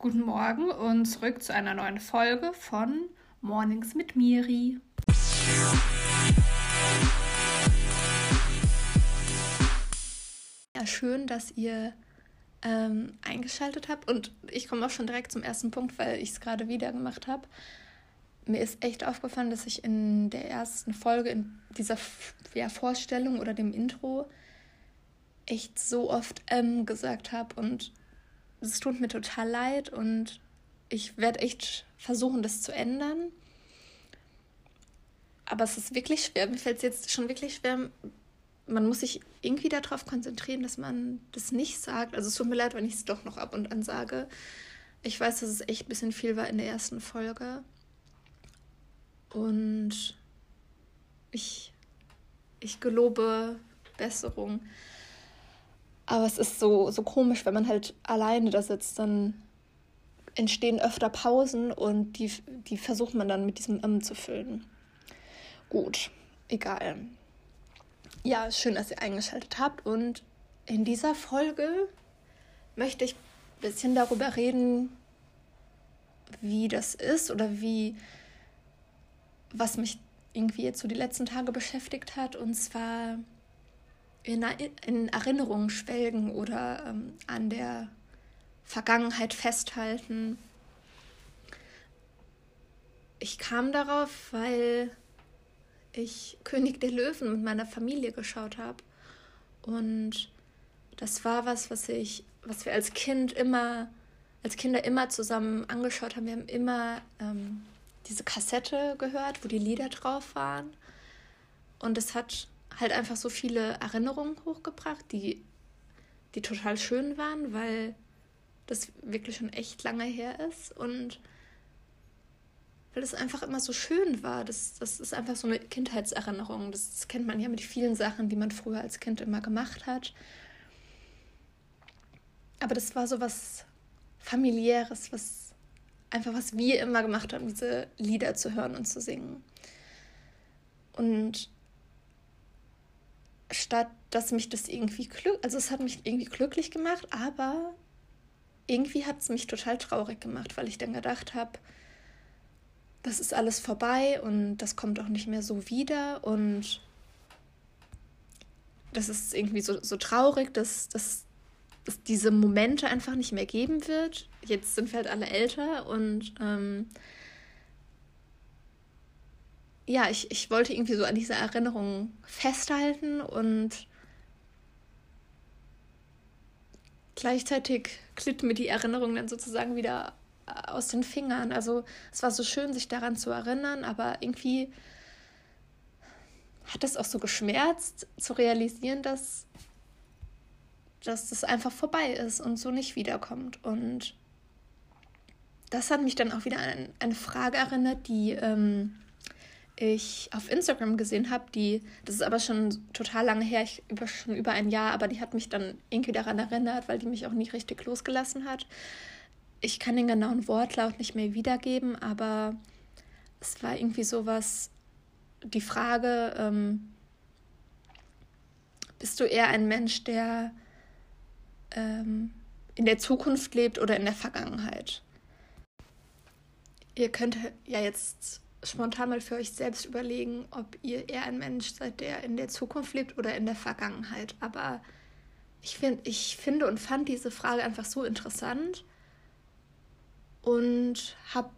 Guten Morgen und zurück zu einer neuen Folge von Mornings mit Miri. Ja, schön, dass ihr ähm, eingeschaltet habt und ich komme auch schon direkt zum ersten Punkt, weil ich es gerade wieder gemacht habe. Mir ist echt aufgefallen, dass ich in der ersten Folge, in dieser ja, Vorstellung oder dem Intro, echt so oft ähm gesagt habe und es tut mir total leid und ich werde echt versuchen, das zu ändern. Aber es ist wirklich schwer. Mir fällt es jetzt schon wirklich schwer. Man muss sich irgendwie darauf konzentrieren, dass man das nicht sagt. Also es tut mir leid, wenn ich es doch noch ab und an sage. Ich weiß, dass es echt ein bisschen viel war in der ersten Folge. Und ich, ich gelobe Besserung. Aber es ist so, so komisch, wenn man halt alleine da sitzt, dann entstehen öfter Pausen und die, die versucht man dann mit diesem M zu füllen. Gut, egal. Ja, schön, dass ihr eingeschaltet habt und in dieser Folge möchte ich ein bisschen darüber reden, wie das ist oder wie, was mich irgendwie jetzt so die letzten Tage beschäftigt hat. Und zwar in, in Erinnerungen schwelgen oder ähm, an der Vergangenheit festhalten. Ich kam darauf, weil ich König der Löwen mit meiner Familie geschaut habe. Und das war was, was ich, was wir als Kind immer, als Kinder immer zusammen angeschaut haben. Wir haben immer ähm, diese Kassette gehört, wo die Lieder drauf waren. Und es hat halt einfach so viele Erinnerungen hochgebracht, die, die total schön waren, weil das wirklich schon echt lange her ist und weil es einfach immer so schön war. Das, das ist einfach so eine Kindheitserinnerung. Das, das kennt man ja mit vielen Sachen, die man früher als Kind immer gemacht hat. Aber das war so was familiäres, was einfach was wir immer gemacht haben, diese Lieder zu hören und zu singen. Und statt dass mich das irgendwie glück, also es hat mich irgendwie glücklich gemacht, aber irgendwie hat es mich total traurig gemacht, weil ich dann gedacht habe, das ist alles vorbei und das kommt auch nicht mehr so wieder und das ist irgendwie so, so traurig, dass, dass es diese Momente einfach nicht mehr geben wird. Jetzt sind wir halt alle älter und ähm, ja, ich, ich wollte irgendwie so an dieser Erinnerung festhalten und gleichzeitig glitt mir die Erinnerung dann sozusagen wieder äh, aus den Fingern. Also es war so schön, sich daran zu erinnern, aber irgendwie hat es auch so geschmerzt, zu realisieren, dass, dass das einfach vorbei ist und so nicht wiederkommt. Und das hat mich dann auch wieder an eine Frage erinnert, die ähm, ich auf Instagram gesehen habe, die, das ist aber schon total lange her, ich, über, schon über ein Jahr, aber die hat mich dann irgendwie daran erinnert, weil die mich auch nie richtig losgelassen hat. Ich kann den genauen Wortlaut nicht mehr wiedergeben, aber es war irgendwie sowas, die Frage, ähm, bist du eher ein Mensch, der ähm, in der Zukunft lebt oder in der Vergangenheit? Ihr könnt ja jetzt spontan mal für euch selbst überlegen, ob ihr eher ein Mensch seid, der in der Zukunft lebt oder in der Vergangenheit. Aber ich, find, ich finde und fand diese Frage einfach so interessant und habe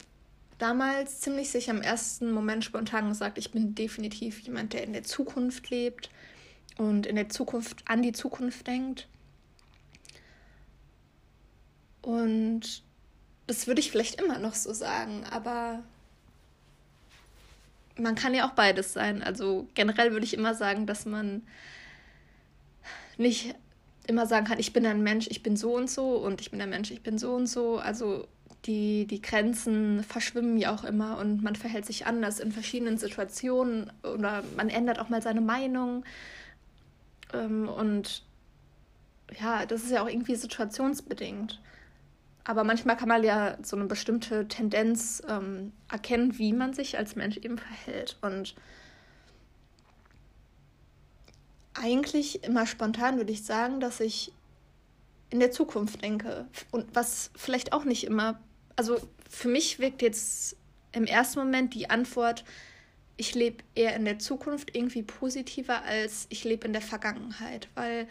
damals ziemlich sicher im ersten Moment spontan gesagt, ich bin definitiv jemand, der in der Zukunft lebt und in der Zukunft an die Zukunft denkt. Und das würde ich vielleicht immer noch so sagen, aber man kann ja auch beides sein. Also generell würde ich immer sagen, dass man nicht immer sagen kann, ich bin ein Mensch, ich bin so und so und ich bin ein Mensch, ich bin so und so. Also die, die Grenzen verschwimmen ja auch immer und man verhält sich anders in verschiedenen Situationen oder man ändert auch mal seine Meinung. Ähm, und ja, das ist ja auch irgendwie situationsbedingt. Aber manchmal kann man ja so eine bestimmte Tendenz ähm, erkennen, wie man sich als Mensch eben verhält. Und eigentlich immer spontan würde ich sagen, dass ich in der Zukunft denke. Und was vielleicht auch nicht immer, also für mich wirkt jetzt im ersten Moment die Antwort, ich lebe eher in der Zukunft irgendwie positiver als ich lebe in der Vergangenheit, weil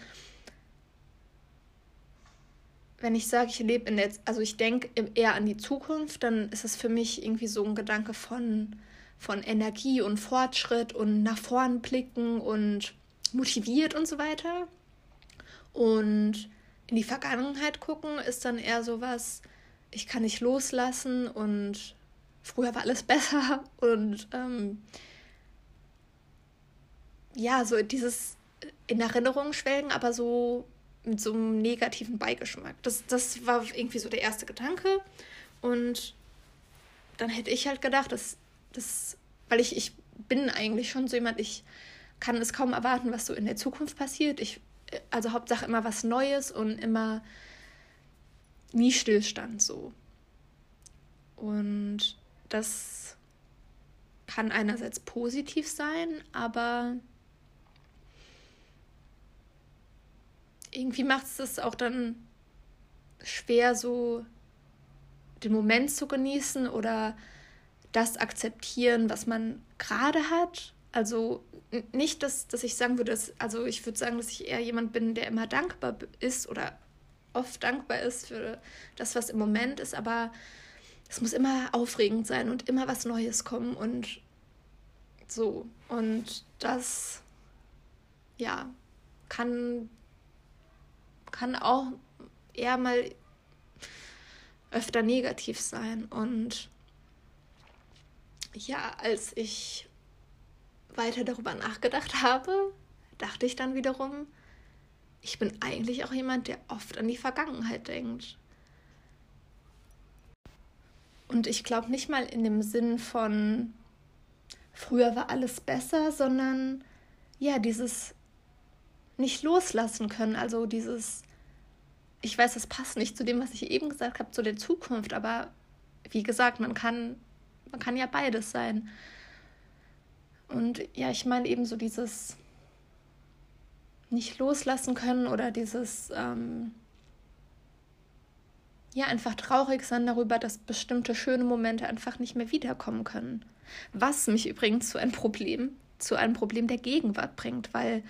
wenn ich sage, ich lebe in der, also ich denke eher an die Zukunft, dann ist es für mich irgendwie so ein Gedanke von, von Energie und Fortschritt und nach vorn blicken und motiviert und so weiter. Und in die Vergangenheit gucken ist dann eher so was, ich kann nicht loslassen und früher war alles besser und ähm, ja, so dieses in Erinnerung schwelgen, aber so mit so einem negativen Beigeschmack. Das, das war irgendwie so der erste Gedanke. Und dann hätte ich halt gedacht, dass das, weil ich, ich bin eigentlich schon so jemand, ich kann es kaum erwarten, was so in der Zukunft passiert. Ich, also Hauptsache immer was Neues und immer nie Stillstand so. Und das kann einerseits positiv sein, aber irgendwie macht es das auch dann schwer, so den Moment zu genießen oder das akzeptieren, was man gerade hat. Also nicht, dass, dass ich sagen würde, dass, also ich würde sagen, dass ich eher jemand bin, der immer dankbar ist oder oft dankbar ist für das, was im Moment ist, aber es muss immer aufregend sein und immer was Neues kommen und so. Und das, ja, kann kann auch eher mal öfter negativ sein. Und ja, als ich weiter darüber nachgedacht habe, dachte ich dann wiederum, ich bin eigentlich auch jemand, der oft an die Vergangenheit denkt. Und ich glaube nicht mal in dem Sinn von früher war alles besser, sondern ja, dieses nicht loslassen können. Also dieses, ich weiß, das passt nicht zu dem, was ich eben gesagt habe, zu der Zukunft, aber wie gesagt, man kann, man kann ja beides sein. Und ja, ich meine eben so dieses nicht loslassen können oder dieses ähm, ja einfach traurig sein darüber, dass bestimmte schöne Momente einfach nicht mehr wiederkommen können. Was mich übrigens zu einem Problem, zu einem Problem der Gegenwart bringt, weil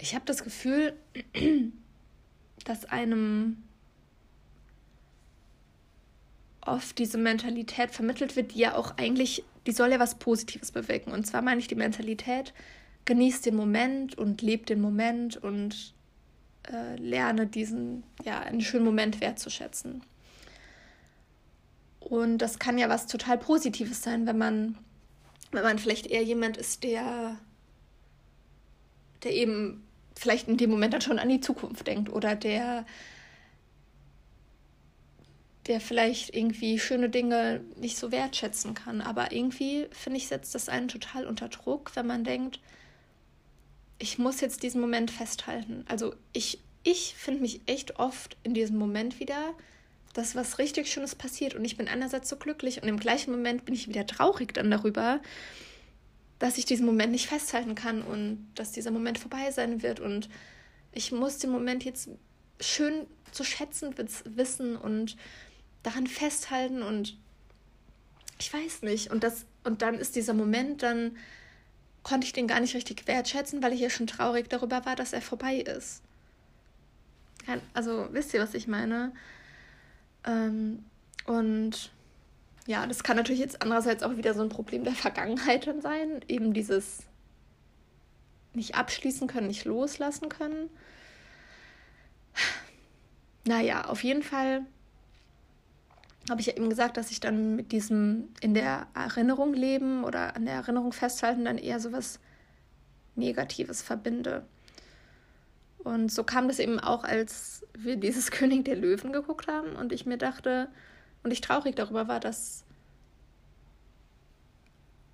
ich habe das Gefühl, dass einem oft diese Mentalität vermittelt wird, die ja auch eigentlich, die soll ja was Positives bewirken. Und zwar meine ich die Mentalität, genieß den Moment und lebe den Moment und äh, lerne diesen, ja, einen schönen Moment wertzuschätzen. Und das kann ja was total Positives sein, wenn man, wenn man vielleicht eher jemand ist, der, der eben vielleicht in dem Moment dann schon an die Zukunft denkt oder der, der vielleicht irgendwie schöne Dinge nicht so wertschätzen kann. Aber irgendwie, finde ich, setzt das einen total unter Druck, wenn man denkt, ich muss jetzt diesen Moment festhalten. Also ich, ich finde mich echt oft in diesem Moment wieder, dass was richtig Schönes passiert und ich bin einerseits so glücklich und im gleichen Moment bin ich wieder traurig dann darüber, dass ich diesen Moment nicht festhalten kann und dass dieser Moment vorbei sein wird. Und ich muss den Moment jetzt schön zu schätzen wissen und daran festhalten und ich weiß nicht. Und das, und dann ist dieser Moment, dann konnte ich den gar nicht richtig wertschätzen, weil ich ja schon traurig darüber war, dass er vorbei ist. Also, wisst ihr, was ich meine? Ähm, und ja, das kann natürlich jetzt andererseits auch wieder so ein Problem der Vergangenheit dann sein. Eben dieses nicht abschließen können, nicht loslassen können. Naja, auf jeden Fall habe ich ja eben gesagt, dass ich dann mit diesem in der Erinnerung leben oder an der Erinnerung festhalten dann eher so was Negatives verbinde. Und so kam das eben auch, als wir dieses König der Löwen geguckt haben und ich mir dachte, und ich traurig darüber war, dass,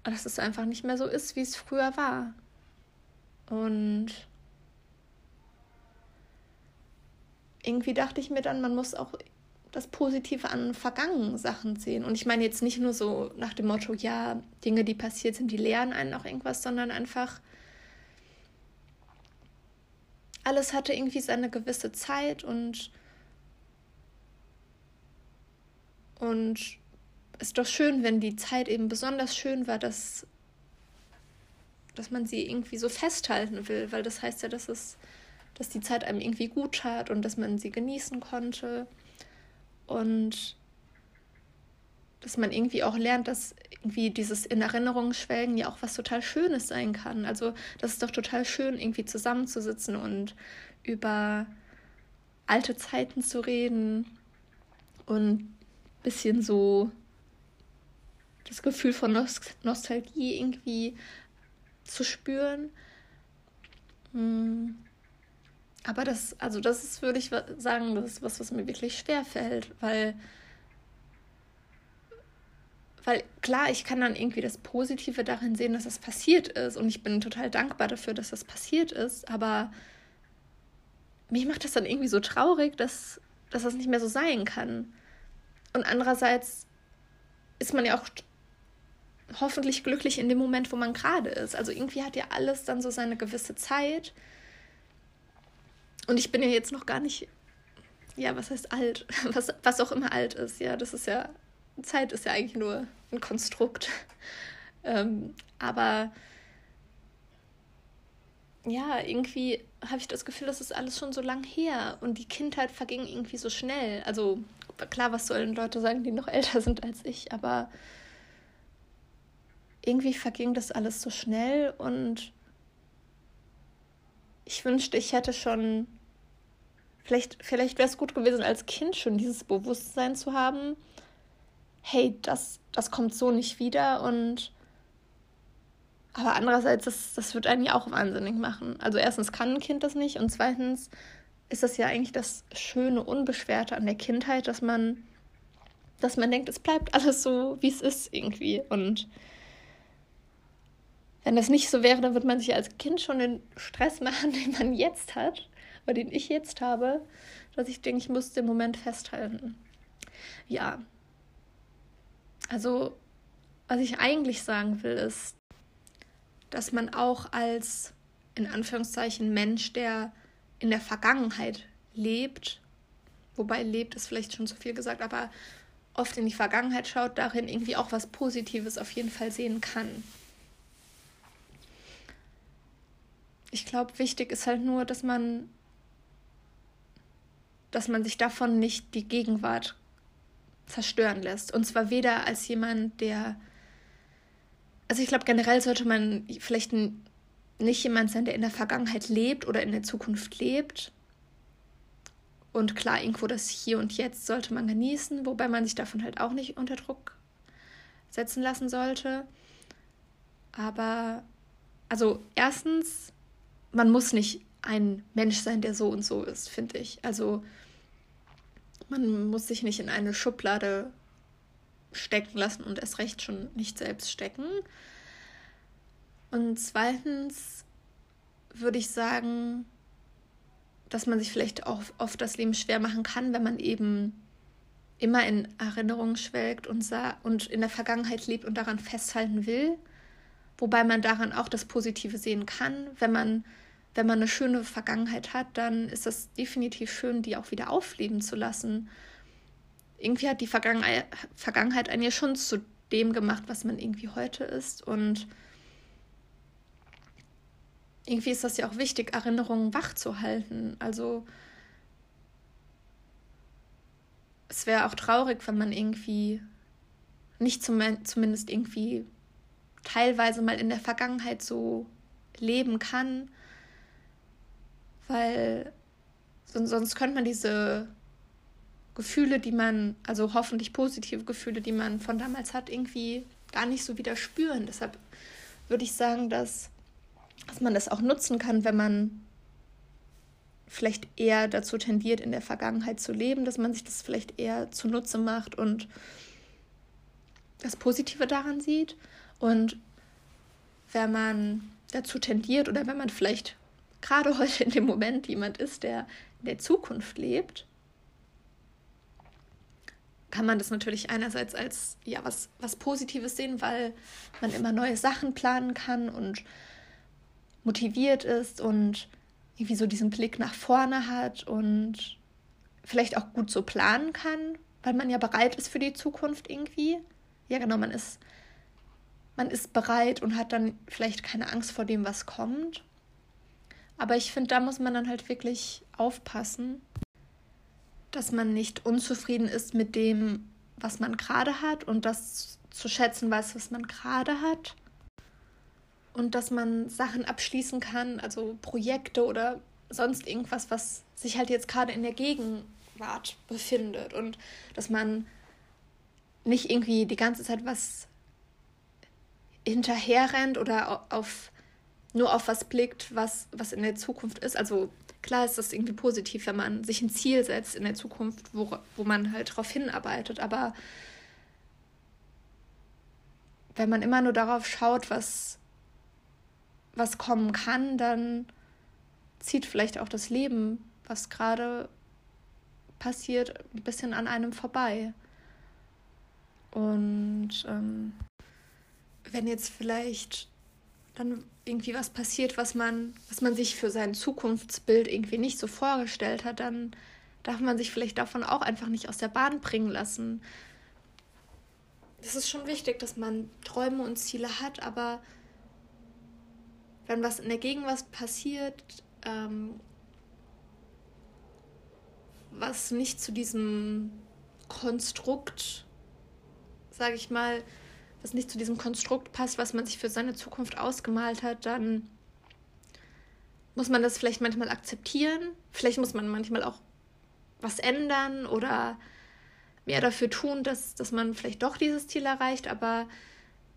dass es einfach nicht mehr so ist, wie es früher war. Und irgendwie dachte ich mir dann, man muss auch das Positive an vergangenen Sachen sehen. Und ich meine jetzt nicht nur so nach dem Motto, ja, Dinge, die passiert sind, die lehren einen auch irgendwas, sondern einfach alles hatte irgendwie seine gewisse Zeit und und es ist doch schön, wenn die Zeit eben besonders schön war, dass dass man sie irgendwie so festhalten will, weil das heißt ja, dass es dass die Zeit einem irgendwie gut tat und dass man sie genießen konnte und dass man irgendwie auch lernt, dass irgendwie dieses in Erinnerung schwelgen ja auch was total Schönes sein kann. Also das ist doch total schön, irgendwie zusammenzusitzen und über alte Zeiten zu reden und bisschen so das Gefühl von Nostalgie irgendwie zu spüren. Hm. Aber das, also das ist, würde ich sagen, das ist was, was mir wirklich schwer fällt, weil weil klar, ich kann dann irgendwie das Positive darin sehen, dass das passiert ist. Und ich bin total dankbar dafür, dass das passiert ist. Aber mich macht das dann irgendwie so traurig, dass, dass das nicht mehr so sein kann. Und andererseits ist man ja auch hoffentlich glücklich in dem Moment, wo man gerade ist. Also irgendwie hat ja alles dann so seine gewisse Zeit. Und ich bin ja jetzt noch gar nicht, ja, was heißt alt? Was, was auch immer alt ist. Ja, das ist ja, Zeit ist ja eigentlich nur ein Konstrukt. ähm, aber ja, irgendwie habe ich das Gefühl, das ist alles schon so lang her und die Kindheit verging irgendwie so schnell. Also klar, was sollen Leute sagen, die noch älter sind als ich, aber irgendwie verging das alles so schnell und ich wünschte, ich hätte schon, vielleicht, vielleicht wäre es gut gewesen, als Kind schon dieses Bewusstsein zu haben, hey, das, das kommt so nicht wieder und aber andererseits, das, das wird einen ja auch wahnsinnig machen. Also erstens kann ein Kind das nicht und zweitens ist das ja eigentlich das schöne, unbeschwerte an der Kindheit, dass man, dass man denkt, es bleibt alles so, wie es ist irgendwie. Und wenn das nicht so wäre, dann würde man sich als Kind schon den Stress machen, den man jetzt hat, oder den ich jetzt habe, dass ich denke, ich muss den Moment festhalten. Ja, also, was ich eigentlich sagen will, ist, dass man auch als in Anführungszeichen Mensch, der in der Vergangenheit lebt, wobei lebt ist vielleicht schon zu viel gesagt, aber oft in die Vergangenheit schaut, darin irgendwie auch was Positives auf jeden Fall sehen kann. Ich glaube, wichtig ist halt nur, dass man, dass man sich davon nicht die Gegenwart zerstören lässt. Und zwar weder als jemand, der. Also ich glaube, generell sollte man vielleicht nicht jemand sein, der in der Vergangenheit lebt oder in der Zukunft lebt. Und klar, irgendwo das Hier und Jetzt sollte man genießen, wobei man sich davon halt auch nicht unter Druck setzen lassen sollte. Aber, also erstens, man muss nicht ein Mensch sein, der so und so ist, finde ich. Also man muss sich nicht in eine Schublade stecken lassen und erst recht schon nicht selbst stecken. Und zweitens würde ich sagen, dass man sich vielleicht auch oft das Leben schwer machen kann, wenn man eben immer in Erinnerungen schwelgt und, und in der Vergangenheit lebt und daran festhalten will. Wobei man daran auch das Positive sehen kann, wenn man wenn man eine schöne Vergangenheit hat, dann ist es definitiv schön, die auch wieder aufleben zu lassen. Irgendwie hat die Vergangenheit, Vergangenheit einen ja schon zu dem gemacht, was man irgendwie heute ist. Und irgendwie ist das ja auch wichtig, Erinnerungen wach zu halten. Also es wäre auch traurig, wenn man irgendwie nicht zum, zumindest irgendwie teilweise mal in der Vergangenheit so leben kann weil sonst, sonst könnte man diese Gefühle, die man, also hoffentlich positive Gefühle, die man von damals hat, irgendwie gar nicht so wieder spüren. Deshalb würde ich sagen, dass, dass man das auch nutzen kann, wenn man vielleicht eher dazu tendiert, in der Vergangenheit zu leben, dass man sich das vielleicht eher zunutze macht und das Positive daran sieht. Und wenn man dazu tendiert oder wenn man vielleicht gerade heute in dem Moment jemand ist, der in der Zukunft lebt, kann man das natürlich einerseits als ja was, was Positives sehen, weil man immer neue Sachen planen kann und motiviert ist und irgendwie so diesen Blick nach vorne hat und vielleicht auch gut so planen kann, weil man ja bereit ist für die Zukunft irgendwie. Ja, genau, man ist, man ist bereit und hat dann vielleicht keine Angst vor dem, was kommt. Aber ich finde, da muss man dann halt wirklich aufpassen, dass man nicht unzufrieden ist mit dem, was man gerade hat und das zu schätzen weiß, was man gerade hat. Und dass man Sachen abschließen kann, also Projekte oder sonst irgendwas, was sich halt jetzt gerade in der Gegenwart befindet. Und dass man nicht irgendwie die ganze Zeit was hinterherrennt oder auf nur auf was blickt, was, was in der Zukunft ist. Also klar ist das irgendwie positiv, wenn man sich ein Ziel setzt in der Zukunft, wo, wo man halt darauf hinarbeitet. Aber wenn man immer nur darauf schaut, was, was kommen kann, dann zieht vielleicht auch das Leben, was gerade passiert, ein bisschen an einem vorbei. Und ähm, wenn jetzt vielleicht dann irgendwie was passiert, was man, was man sich für sein Zukunftsbild irgendwie nicht so vorgestellt hat, dann darf man sich vielleicht davon auch einfach nicht aus der Bahn bringen lassen. Es ist schon wichtig, dass man Träume und Ziele hat, aber wenn was in der Gegenwart passiert, ähm, was nicht zu diesem Konstrukt, sage ich mal, was nicht zu diesem Konstrukt passt, was man sich für seine Zukunft ausgemalt hat, dann muss man das vielleicht manchmal akzeptieren. Vielleicht muss man manchmal auch was ändern oder mehr dafür tun, dass, dass man vielleicht doch dieses Ziel erreicht. Aber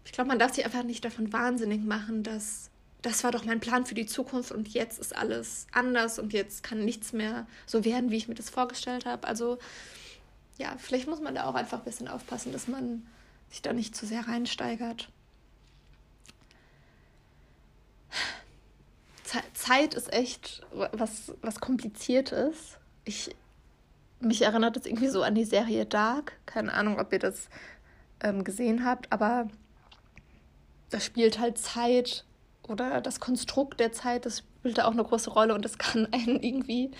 ich glaube, man darf sich einfach nicht davon wahnsinnig machen, dass das war doch mein Plan für die Zukunft und jetzt ist alles anders und jetzt kann nichts mehr so werden, wie ich mir das vorgestellt habe. Also ja, vielleicht muss man da auch einfach ein bisschen aufpassen, dass man sich da nicht zu sehr reinsteigert. Zeit ist echt was, was Kompliziertes. Ich, mich erinnert es irgendwie so an die Serie Dark. Keine Ahnung, ob ihr das ähm, gesehen habt, aber da spielt halt Zeit oder das Konstrukt der Zeit, das spielt da auch eine große Rolle und das kann einen irgendwie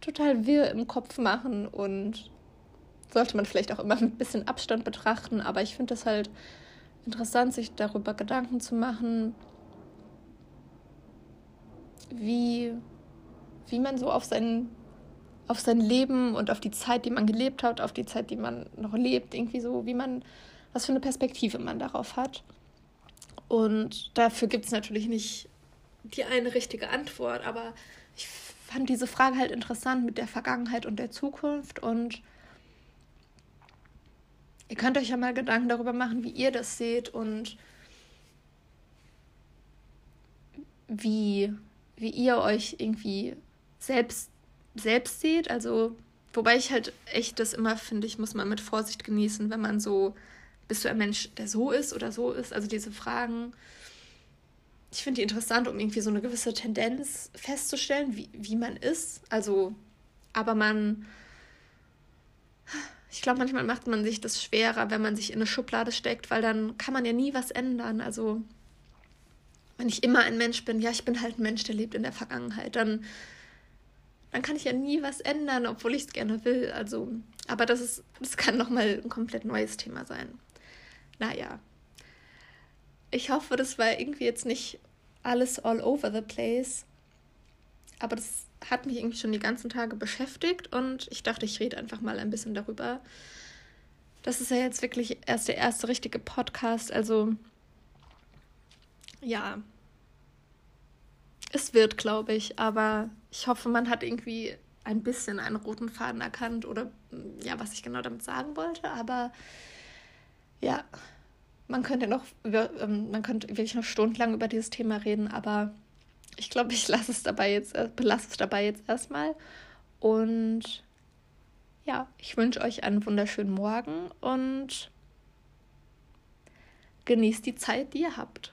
total wirr im Kopf machen und sollte man vielleicht auch immer mit ein bisschen Abstand betrachten, aber ich finde es halt interessant, sich darüber Gedanken zu machen, wie, wie man so auf sein, auf sein Leben und auf die Zeit, die man gelebt hat, auf die Zeit, die man noch lebt, irgendwie so, wie man, was für eine Perspektive man darauf hat. Und dafür gibt es natürlich nicht die eine richtige Antwort, aber ich fand diese Frage halt interessant mit der Vergangenheit und der Zukunft und Ihr könnt euch ja mal Gedanken darüber machen, wie ihr das seht und wie, wie ihr euch irgendwie selbst, selbst seht. Also, wobei ich halt echt das immer finde, ich muss man mit Vorsicht genießen, wenn man so, bist du ein Mensch, der so ist oder so ist? Also diese Fragen, ich finde die interessant, um irgendwie so eine gewisse Tendenz festzustellen, wie, wie man ist. Also, aber man ich glaube, manchmal macht man sich das schwerer, wenn man sich in eine Schublade steckt, weil dann kann man ja nie was ändern. Also, wenn ich immer ein Mensch bin, ja, ich bin halt ein Mensch, der lebt in der Vergangenheit, dann, dann kann ich ja nie was ändern, obwohl ich es gerne will. Also, aber das ist, das kann nochmal ein komplett neues Thema sein. Naja. Ich hoffe, das war irgendwie jetzt nicht alles all over the place. Aber das hat mich irgendwie schon die ganzen Tage beschäftigt und ich dachte, ich rede einfach mal ein bisschen darüber. Das ist ja jetzt wirklich erst der erste richtige Podcast, also ja, es wird, glaube ich, aber ich hoffe, man hat irgendwie ein bisschen einen roten Faden erkannt oder ja, was ich genau damit sagen wollte, aber ja, man könnte noch, ähm, man könnte wirklich noch stundenlang über dieses Thema reden, aber ich glaube, ich lasse es dabei jetzt, äh, belasse es dabei jetzt erstmal. Und ja, ich wünsche euch einen wunderschönen Morgen und genießt die Zeit, die ihr habt.